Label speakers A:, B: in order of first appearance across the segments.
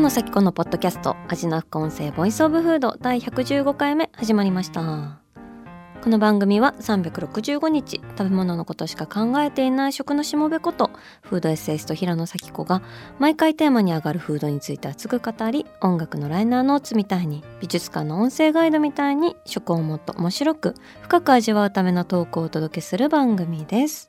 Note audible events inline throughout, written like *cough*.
A: 野紗季子のポッドキャスト味な副音声 VOICE OF FOOD 第115回目始まりました。この番組は365日食べ物のことしか考えていない食のしもべことフードエッセイスト平野紗季子が毎回テーマに上がるフードについて熱く語り音楽のライナーノーツみたいに美術館の音声ガイドみたいに食をもっと面白く深く味わうためのトークをお届けする番組です。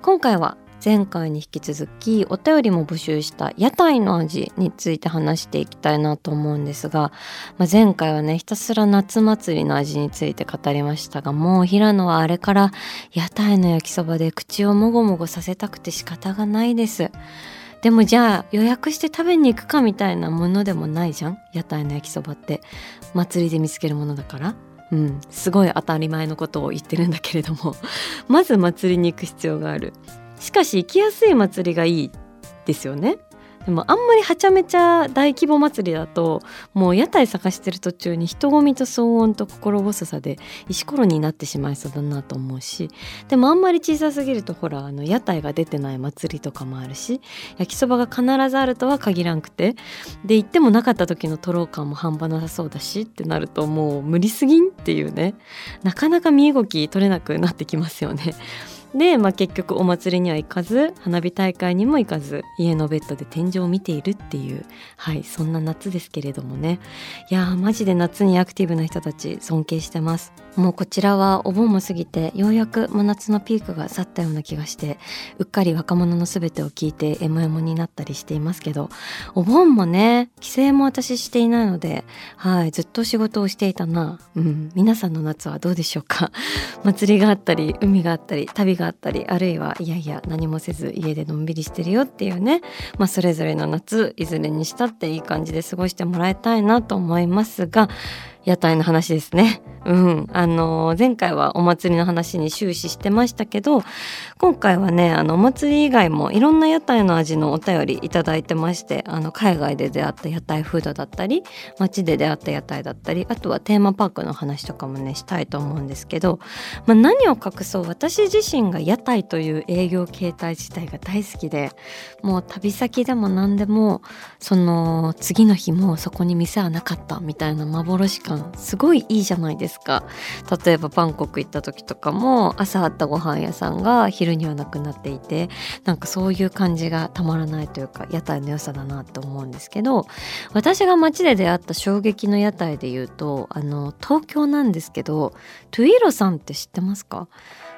A: 今回は前回に引き続きお便りも募集した屋台の味について話していきたいなと思うんですが、まあ、前回はねひたすら夏祭りの味について語りましたがもう平野はあれから屋台の焼きそばで口をもごもごさせたくて仕方がないです。でもじゃあ予約して食べに行くかみたいなものでもないじゃん？屋台の焼きそばって祭りで見つけるものだから？うん、すごい当たり前のことを言ってるんだけれども。*laughs* まず祭りに行く必要がある。しかし行きやすい祭りがいいですよね。でもあんまりはちゃめちゃ大規模祭りだともう屋台探してる途中に人混みと騒音と心細さで石ころになってしまいそうだなと思うし。でもあんまり小さすぎるとほらあの屋台が出てない祭りとかもあるし焼きそばが必ずあるとは限らんくて。で行ってもなかった時のとろう感も半端なさそうだしってなるともう無理すぎんっていうね。なかなか身動き取れなくなってきますよね。で、まあ、結局お祭りには行かず花火大会にも行かず家のベッドで天井を見ているっていうはいそんな夏ですけれどもね。いやーマジで夏にアクティブな人たち尊敬してます。もうこちらはお盆も過ぎてようやく真夏のピークが去ったような気がしてうっかり若者の全てを聞いてエモエモになったりしていますけどお盆もね帰省も私していないのではいずっと仕事をしていたな。うん皆さんの夏はどうでしょうか。*laughs* 祭りがあったり海があったり旅があったりあるいはいやいや何もせず家でのんびりしてるよっていうねまあそれぞれの夏いずれにしたっていい感じで過ごしてもらいたいなと思いますが屋台の話ですね。うん、あの前回はお祭りの話に終始してましたけど今回はねあのお祭り以外もいろんな屋台の味のお便りいいてましてあの海外で出会った屋台フードだったり街で出会った屋台だったりあとはテーマパークの話とかもねしたいと思うんですけど、まあ、何を隠そう私自身が屋台という営業形態自体が大好きでもう旅先でも何でもその次の日もそこに店はなかったみたいな幻感すごいいいじゃないですか。例えばバンコク行った時とかも朝あったご飯屋さんが昼にはなくなっていてなんかそういう感じがたまらないというか屋台の良さだなと思うんですけど私が街で出会った衝撃の屋台で言うとあの東京なんですけどトゥイロさんって知ってますか？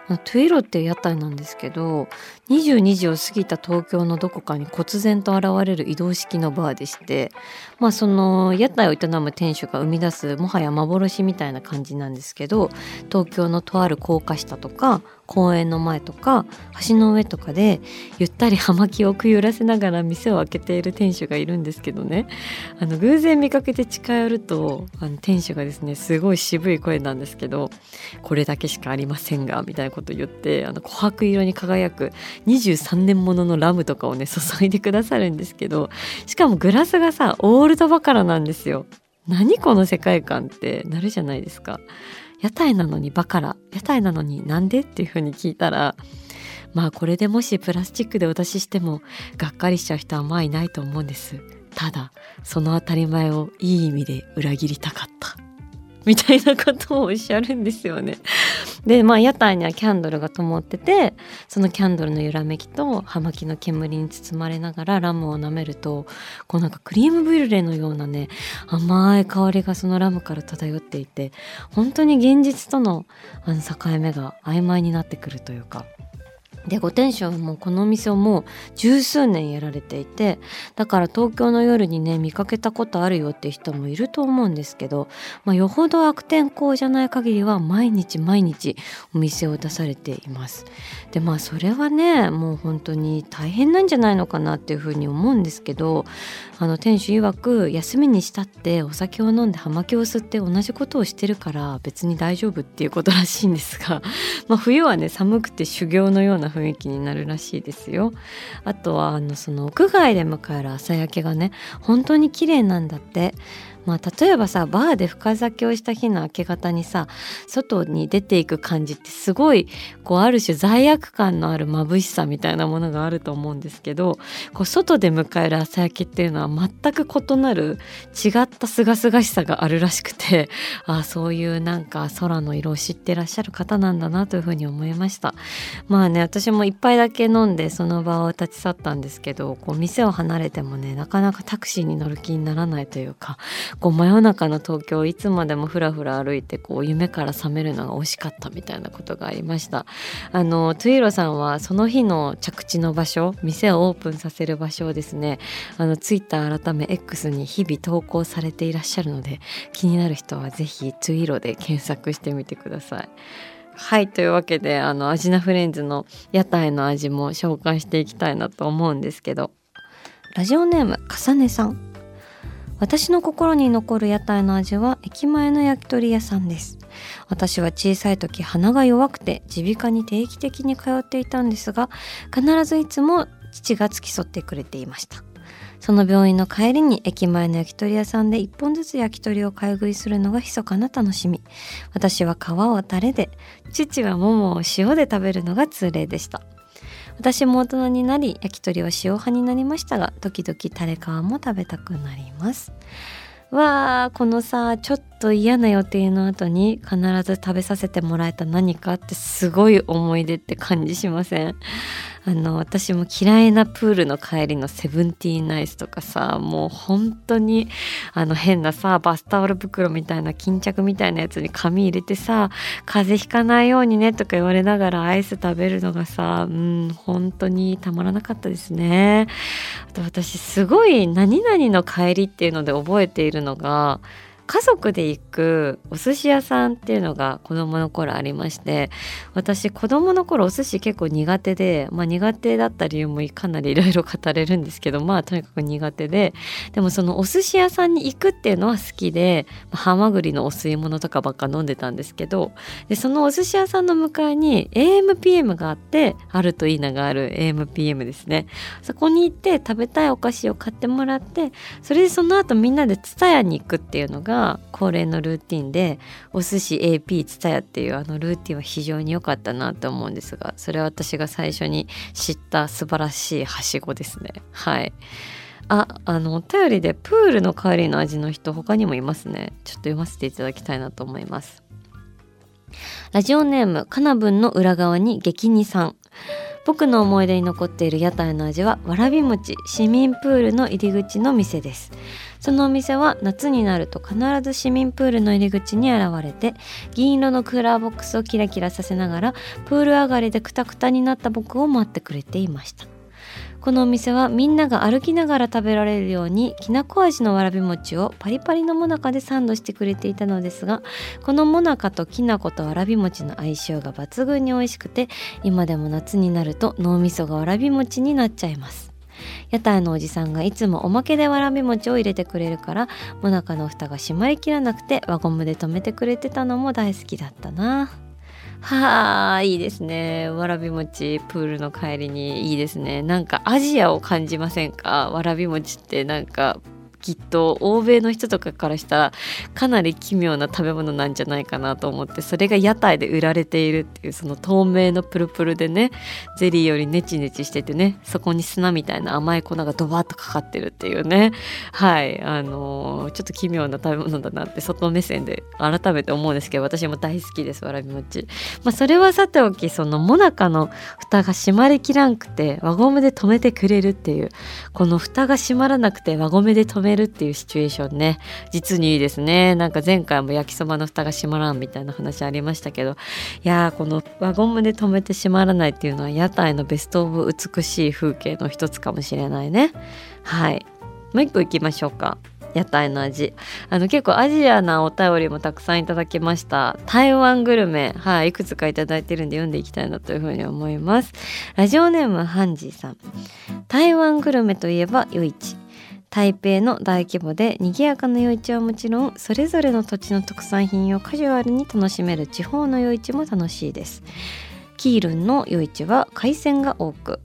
A: トゥイロっていう屋台なんですけど22時を過ぎた東京のどこかに忽然と現れる移動式のバーでしてまあその屋台を営む店主が生み出すもはや幻みたいな感じなんですけど東京のとある高架下とか公園の前とか橋の上とかでゆったり葉巻をくゆらせながら店を開けている店主がいるんですけどねあの偶然見かけて近寄るとあの店主がですねすごい渋い声なんですけど「これだけしかありませんが」みたいなこと言ってあの琥珀色に輝く23年もののラムとかをね注いでくださるんですけどしかもグラスがさオールドバカラなんですよ。何この世界観ってなるじゃないですか。屋台なのにバカラ屋台なのになんでっていうふうに聞いたらまあこれでもしプラスチックでお出ししてもがっかりしちゃう人はまあいないと思うんです。ただその当たり前をいい意味で裏切りたかった。みたいなことをおっしゃるんですよね。*laughs* でまあ屋台にはキャンドルが灯っててそのキャンドルの揺らめきと葉巻の煙に包まれながらラムを舐めるとこうなんかクリームブリュレのようなね甘い香りがそのラムから漂っていて本当に現実とのあの境目が曖昧になってくるというかでご店主はもうこのお店をもう十数年やられていてだから東京の夜にね見かけたことあるよって人もいると思うんですけど、まあ、よほど悪天候じゃない限りは毎日毎日お店を出されています。でまあそれはねもう本当に大変なんじゃないのかなっていうふうに思うんですけどあの店主曰く休みにしたってお酒を飲んで葉巻を吸って同じことをしてるから別に大丈夫っていうことらしいんですが、まあ、冬はね寒くて修行のような雰囲気になるらしいですよ。あとはあのその屋外で迎える朝焼けがね本当に綺麗なんだって。まあ、例えばさバーで深酒をした日の明け方にさ外に出ていく感じってすごいこうある種罪悪感のある眩しさみたいなものがあると思うんですけどこう外で迎える朝焼けっていうのは全く異なる違った清々しさがあるらしくて *laughs* あそういうなんか空の色を知ってらっしゃる方なんだなというふうに思いました。まあね私も一杯だけ飲んでその場を立ち去ったんですけどこう店を離れてもねなかなかタクシーに乗る気にならないというかこう真夜中の東京いつまでもふらふら歩いてこう夢から覚めるのが惜しかったみたいなことがありました。あのトゥイロさんはその日の着地の場所店をオープンさせる場所をですねあのツイッター改め X に日々投稿されていらっしゃるので気になる人は是非トゥイロで検索してみてください。はいというわけであのアジナフレンズの屋台の味も紹介していきたいなと思うんですけどラジオネームかさねさん。私の心に残る屋台の味は駅前の焼き鳥屋さんです。私は小さい時鼻が弱くて耳鼻科に定期的に通っていたんですが必ずいつも父が付き添ってくれていました。その病院の帰りに駅前の焼き鳥屋さんで一本ずつ焼き鳥を買い食いするのが密かな楽しみ。私は皮をタレで父はももを塩で食べるのが通例でした。私も大人になり焼き鳥は塩派になりましたが時々タレ皮も食べたくなります。わあこのさちょっと嫌な予定の後に必ず食べさせてもらえた何かってすごい思い出って感じしません？あの私も嫌いなプールの帰りのセブンティーナイスとかさもう本当にあの変なさバスタオル袋みたいな巾着みたいなやつに紙入れてさ風邪ひかないようにねとか言われながらアイス食べるのがさうん本当にたまらなかったですね。あと私すごい何々の帰りっていうので覚えているのが家族で行くお寿司屋さんっていうのが子供の頃ありまして私子供の頃お寿司結構苦手で、まあ、苦手だった理由もかなりいろいろ語れるんですけどまあとにかく苦手ででもそのお寿司屋さんに行くっていうのは好きで、ハマグリのお吸い物とかばっか飲んでたんですけどでそのお寿司屋さんの向かいに AMPM があってあるといいながある AMPM ですね。そこに行って食べたいお菓子を買ってもらってそれでその後みんなでツタヤに行くっていうのがが恒例のルーティンでお寿司 AP ツタヤっていうあのルーティンは非常に良かったなと思うんですがそれは私が最初に知った素晴らしいはしごですね。はい。ああのお便りでプールの帰りの味の人他にもいますね。ちょっと読ませていただきたいなと思います。ラジオネームかなぶんの裏側に激似さん。僕の思い出に残っている屋台の味はわらび餅市民プールの入り口の店です。そのお店は夏になると必ず市民プールの入り口に現れて銀色のクーラーボックスをキラキラさせながらプール上がりでクタクタになった僕を待ってくれていました。このお店はみんなが歩きながら食べられるようにきなこ味のわらび餅をパリパリのもなかでサンドしてくれていたのですがこのもなかときな粉とわらび餅の相性が抜群に美味しくて今でも夏になると脳みそがわらび餅になっちゃいます。屋台のおじさんがいつもおまけでわらび餅を入れてくれるからもなかの蓋が閉まりきらなくて輪ゴムで留めてくれてたのも大好きだったな。はあいいですね。わらび餅プールの帰りにいいですね。なんかアジアを感じませんか？わらび餅ってなんかきっと欧米の人とかからしたらかなり奇妙な食べ物なんじゃないかなと思ってそれが屋台で売られているっていうその透明のプルプルでねゼリーよりネチネチしててねそこに砂みたいな甘い粉がドバッとかかってるっていうねはいあのー、ちょっと奇妙な食べ物だなって外目線で改めて思うんですけど私も大好きですわらび餅。まあ、それはさておきそのもなかの蓋が閉まりきらんくて輪ゴムで留めてくれるっていうこの蓋が閉まらなくて輪ゴムで留めめるっていうシチュエーションね。実にいいですね。なんか前回も焼きそばの蓋が閉まらんみたいな話ありましたけど。いやーこの輪ゴムで止めて閉まらないっていうのは屋台のベストオブ美しい風景の一つかもしれないね。はい。もう一個いきましょうか。屋台の味。あの結構アジアなお便りもたくさんいただきました。台湾グルメ。はい。いくつかいいてるんで読んでいきたいなというふうに思います。ラジオネームハンジーさん。台湾グルメといえば夜市。台北の大規模で賑やかな夜市はもちろんそれぞれの土地の特産品をカジュアルに楽しめる地方の夜市も楽しいです。キールンの夜市は海鮮が多く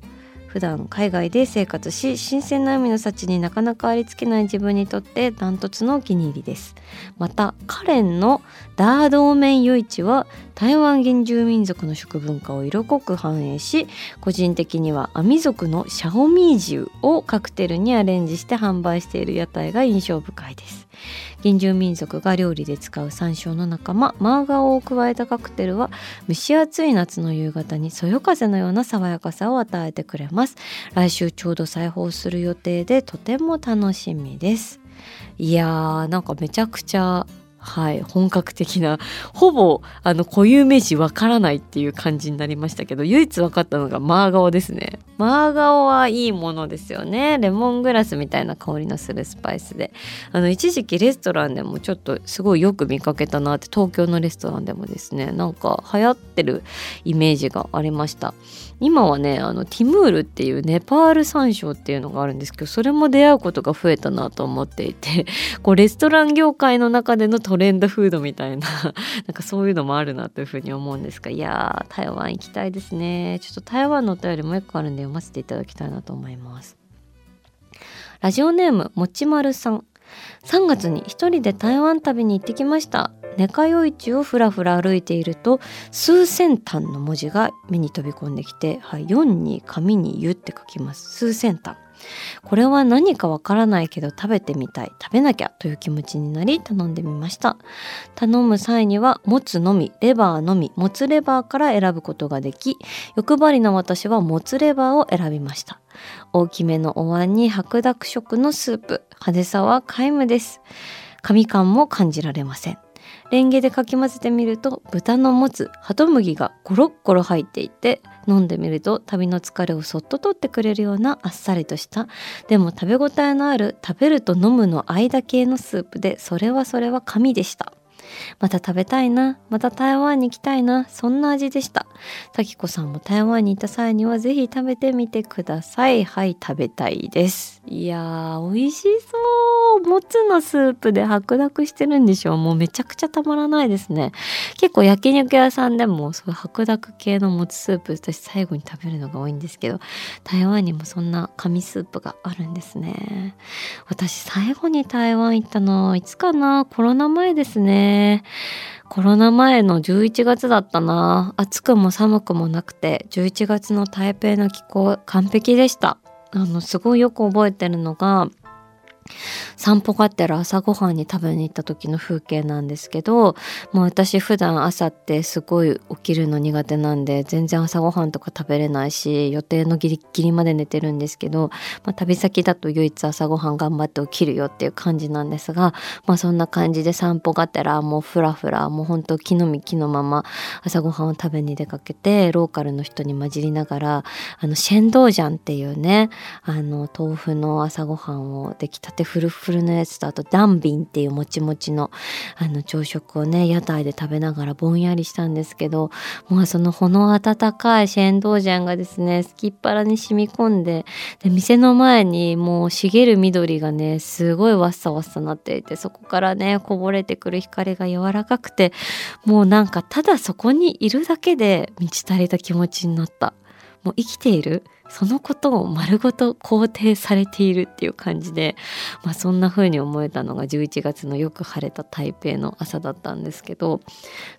A: 普段海外で生活し新鮮な海の幸になかなかありつけない自分にとってダントツのお気に入りです。またカレンのダードーメン夜市は台湾原住民族の食文化を色濃く反映し個人的にはアミ族のシャオミージュをカクテルにアレンジして販売している屋台が印象深いです。原住民族が料理で使う山椒の仲間マーガオを加えたカクテルは蒸し暑い夏の夕方にそよ風のような爽やかさを与えてくれます。来週ちょうど再放する予定でとても楽しみです。いやーなんかめちゃくちゃはい。本格的なほぼあの固有名詞わからないっていう感じになりましたけど唯一分かったのがマーガオですね。マーガオはいいものですよね。レモングラスみたいな香りのするスパイスで。あの一時期レストランでもちょっとすごいよく見かけたなって東京のレストランでもですね。なんか流行ってるイメージがありました。今はねあのティムールっていうネパール山椒っていうのがあるんですけどそれも出会うことが増えたなと思っていてこうレストラン業界の中でのトレンドフードみたいな *laughs* なんかそういうのもあるなというふうに思うんですがいやー台湾行きたいですね。ちょっと台湾のお便りもう一個あるんで読ませていただきたいなと思います。ラジオネームもちまるさん。3月に一人で台湾旅に行ってきました。ネカヨ市をふらふら歩いていると数千単の文字が目に飛び込んできて、はい、4に紙に「湯」って書きます。数千単。これは何かわからないけど食べてみたい。食べなきゃという気持ちになり頼んでみました。頼む際にはもつのみレバーのみもつレバーから選ぶことができ欲張りな私はもつレバーを選びました。大きめのお椀に白濁色のスープ。派手さは皆無です。紙感も感じられません。レンゲでかき混ぜてみると豚の持つハトムギがゴロッゴロ入っていて飲んでみると旅の疲れをそっと取ってくれるようなあっさりとしたでも食べ応えのある食べると飲むの間系のスープでそれはそれは神でした。また食べたいな。また台湾に行きたいな。そんな味でした。咲子さんも台湾に行った際にはぜひ食べてみてください。はい食べたいです。いやー美味しそう。もつのスープで白濁してるんでしょう。もうめちゃくちゃたまらないですね。結構焼肉屋さんでもそうい白濁系のもつスープ私最後に食べるのが多いんですけど台湾にもそんな紙スープがあるんですね。私最後に台湾行ったのいつかな？コロナ前ですね。コロナ前の11月だったな。暑くも寒くもなくて11月の台北の気候完璧でした。あのすごいよく覚えてるのが散歩がてら朝ごはんに食べに行った時の風景なんですけどもう私普段朝ってすごい起きるの苦手なんで全然朝ごはんとか食べれないし予定のギリギリまで寝てるんですけど、まあ、旅先だと唯一朝ごはん頑張って起きるよっていう感じなんですが、まあ、そんな感じで散歩がてらもうふらふらもうほんと木の実木のまま朝ごはんを食べに出かけてローカルの人に混じりながらあのシェンドージャンっていうねあの豆腐の朝ごはんを出来たてフルフルのやつとあとダンビンっていうもちもちのあの朝食をね屋台で食べながらぼんやりしたんですけどもうそのほの温かいシェンドージャンがですねすきっ腹に染み込んでで店の前にもう茂る緑がねすごいわっさわっさなっていてそこからねこぼれてくる光が柔らかくてもうなんかただそこにいるだけで満ち足りた気持ちになった。もう生きている。そのことを丸ごと肯定されているっていう感じで、まあ、そんな風に思えたのが11月のよく晴れた台北の朝だったんですけど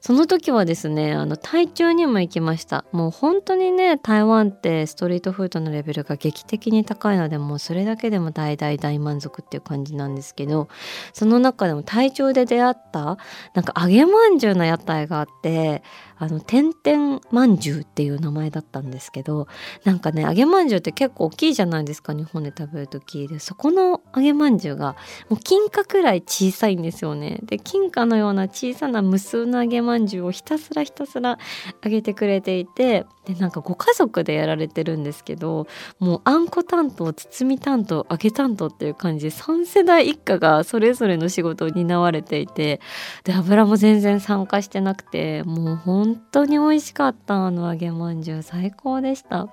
A: その時はですねあの台中にも行きました。もう本当にね台湾ってストリートフードのレベルが劇的に高いのでもうそれだけでも大大大満足っていう感じなんですけどその中でも台中で出会ったなんか揚げまんじゅうの屋台があってあの点々まんじゅうっていう名前だったんですけどなんかね揚げまんじゅうって結構大きいじゃないですか日本で食べる時で。そこの揚げまんじゅうがもう金貨くらい小さいんですよね。で金貨のような小さな無数の揚げまんじゅうをひたすらひたすら揚げてくれていてでなんかご家族でやられてるんですけどもうあんこ担当包み担当揚げ担当っていう感じで3世代一家がそれぞれの仕事を担われていてで油も全然参加してなくてもう本本当に美味しかったあの揚げまんじゅう最高でした。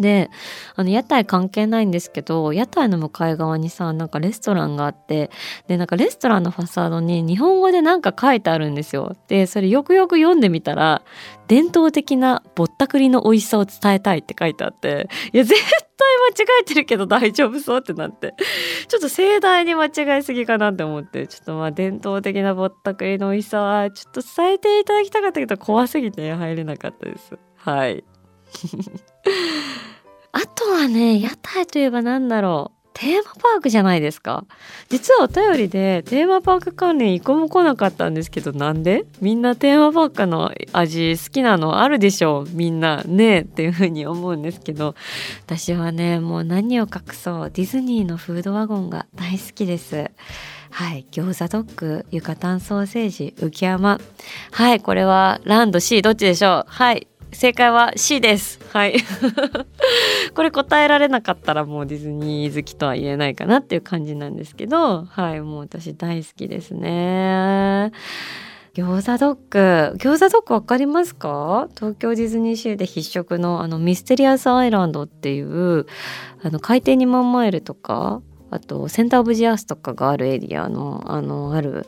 A: であの屋台関係ないんですけど屋台の向かい側にさなんかレストランがあってでなんかレストランのファサードに日本語でなんか書いてあるんですよ。でそれよくよく読んでみたら伝統的なぼったくりの美味しさを伝えたいって書いてあっていや絶対間違えてるけど *laughs* 大丈夫そうってなってちょっと盛大に間違いすぎかなって思ってちょっとまあ伝統的なぼったくりの美味しさはちょっと伝えていただきたかったけど怖すぎて入れなかったです。はい *laughs* あとはね屋台といえば何だろう。テーマパークじゃないですか。実はお便りでテーマパーク関連一個も来なかったんですけどなんで？みんなテーマパークの味好きなの？あるでしょう？みんな。ねっていうふうに思うんですけど。私はねもう何を隠そう？ディズニーのフードワゴンが大好きです。はい。餃子ドッグユカタンソーセージ浮山。はい。これはランド C どっちでしょう？はい。正解は C です。はい。*laughs* これ答えられなかったらもうディズニー好きとは言えないかなっていう感じなんですけど、はい、もう私大好きですね。餃子ドッグ餃子ドッグわかりますか？東京ディズニーシーで必食のあのミステリアスアイランドっていうあの海底2万マイルとかあとセンターオブジアースとかがあるエリアのあのある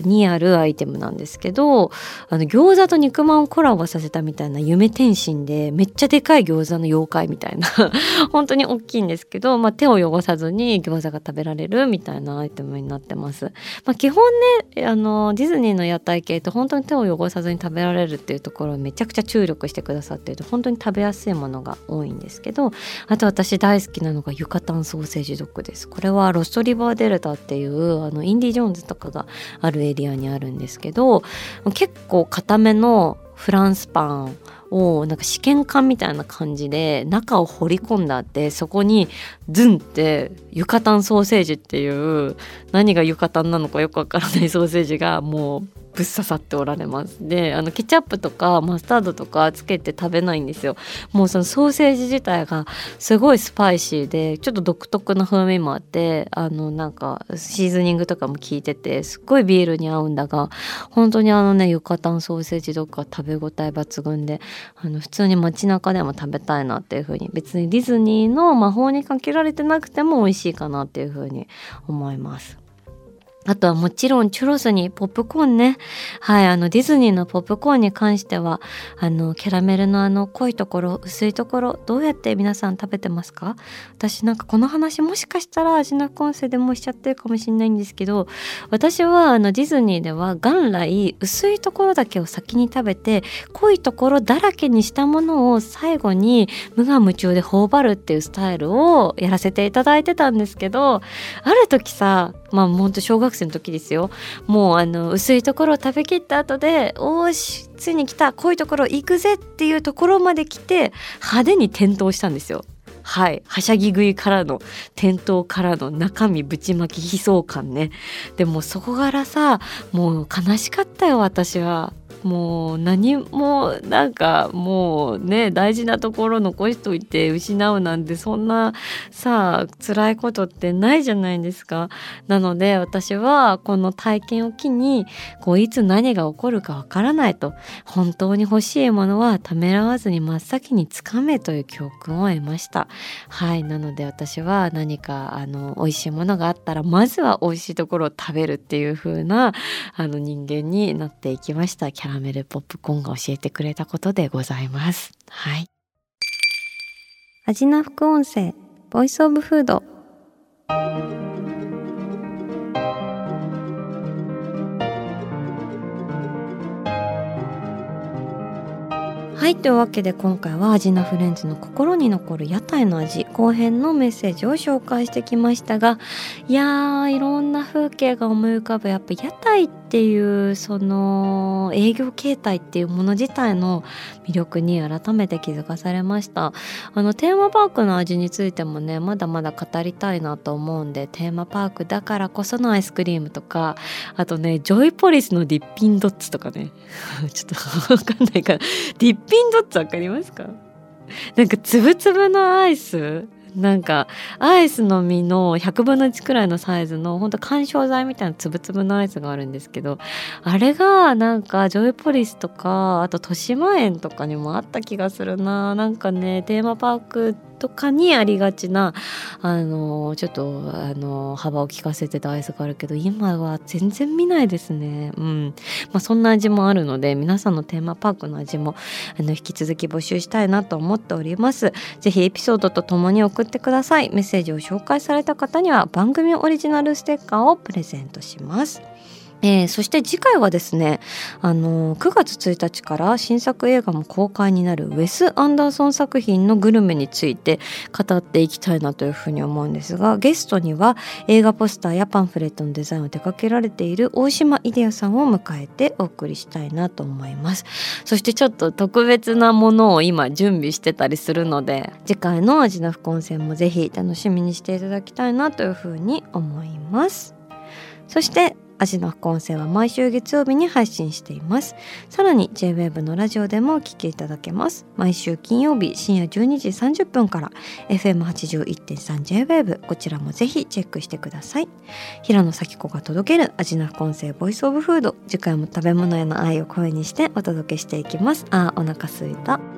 A: にあるアイテムなんですけどあの餃子と肉まんをコラボさせたみたいな夢天心でめっちゃでかい餃子の妖怪みたいな *laughs* 本当に大きいんですけど、まあ、手を汚さずに餃子が食べられるみたいなアイテムになってます。まあ、基本ねあのディズニーの屋台系って本当に手を汚さずに食べられるっていうところをめちゃくちゃ注力してくださっている本当に食べやすいものが多いんですけどあと私大好きなのがユカタンソーセージドッグです。これはロストリバーデルタっていうあのインディ・ジョーンズとかがあるエリアにあるんですけど結構固めのフランスパンをなんか試験管みたいな感じで中を掘り込んだってそこにズンってユカタンソーセージっていう何がユカタンなのかよくわからないソーセージがもうぶっ刺さっておられます。であのケチャップとかマスタードとかつけて食べないんですよ。もうそのソーセージ自体がすごいスパイシーでちょっと独特な風味もあってあのなんかシーズニングとかも効いててすっごいビールに合うんだが本当にあのねユカタンソーセージとか食べ応え抜群であの普通に街中でも食べたいなっていう風に別にディズニーの魔法にかけられてなくても美味しいかなっていう風に思います。あとはもちろんチュロスにポップコーンね。はい、あのディズニーのポップコーンに関しては、あのキャラメルのあの濃いところ、薄いところ、どうやって皆さん食べてますか？私なんかこの話もしかしたら味なコンセでもしちゃってるかもしれないんですけど、私はあのディズニーでは元来薄いところだけを先に食べて、濃いところだらけにしたものを最後に無我夢中で頬張るっていうスタイルをやらせていただいてたんですけど、ある時さ、まあほんと小学生の時ですよ。もうあの薄いところを食べきった後でおしついに来た濃いところ行くぜっていうところまで来て派手に転倒したんですよ。はい。はしゃぎ食いからの転倒からの中身ぶちまき悲壮感ね。でもそこからさもう悲しかったよ私は。もう何もなんかもうね大事なところ残しといて失うなんてそんなさ辛いことってないじゃないですか。なので私はこの体験を機にこういつ何が起こるかわからないと本当に欲しいものはためらわずに真っ先につかめという教訓を得ました。はいなので私は何かあの美味しいものがあったらまずは美味しいところを食べるっていう風なあの人間になっていきました。キャラメルポップコーンが教えてくれたことでございます。はい。味な副音声、ボイスオブフード。はいというわけで今回はアジナフレンズの心に残る屋台の味後編のメッセージを紹介してきましたがいやーいろんな風景が思い浮かぶやっぱ屋台ってっていうその営業形態っていうもの自体の魅力に改めて気づかされました。あのテーマパークの味についてもねまだまだ語りたいなと思うんでテーマパークだからこそのアイスクリームとかあとねジョイポリスのディッピンドッツとかね。*laughs* ちょっとわかんないから。ディッピンドッツわかりますか？なんかつぶつぶのアイスなんかアイスの実の100分の1くらいのサイズのほんと緩衝材みたいなつぶつぶのアイスがあるんですけどあれがなんかジョイポリスとかあと豊島園とかにもあった気がするな。なんかねテーマパークとかにありがちなあのちょっとあの幅を利かせてたアイスがあるけど今は全然見ないですね。うん。まあそんな味もあるので皆さんのテーマパークの味もあの引き続き募集したいなと思っております。ぜひエピソードとともに送ってください。メッセージを紹介された方には番組オリジナルステッカーをプレゼントします。えー、そして次回はですね、あのー、9月1日から新作映画も公開になるウェス・アンダーソン作品のグルメについて語っていきたいなというふうに思うんですがゲストには映画ポスターやパンフレットのデザインを手掛けられている大島イデアさんを迎えてお送りしたいなと思います。そしてちょっと特別なものを今準備してたりするので次回の味の副音声もぜひ楽しみにしていただきたいなというふうに思います。そして味の副音声は毎週月曜日に配信しています。さらに JWAVE のラジオでもお聴きいただけます。毎週金曜日深夜12時30分から FM81.3JWAVE こちらもぜひチェックしてください。平野咲子が届ける味の副音声ボイスオブフード。次回も食べ物への愛を声にしてお届けしていきます。あーお腹すいた。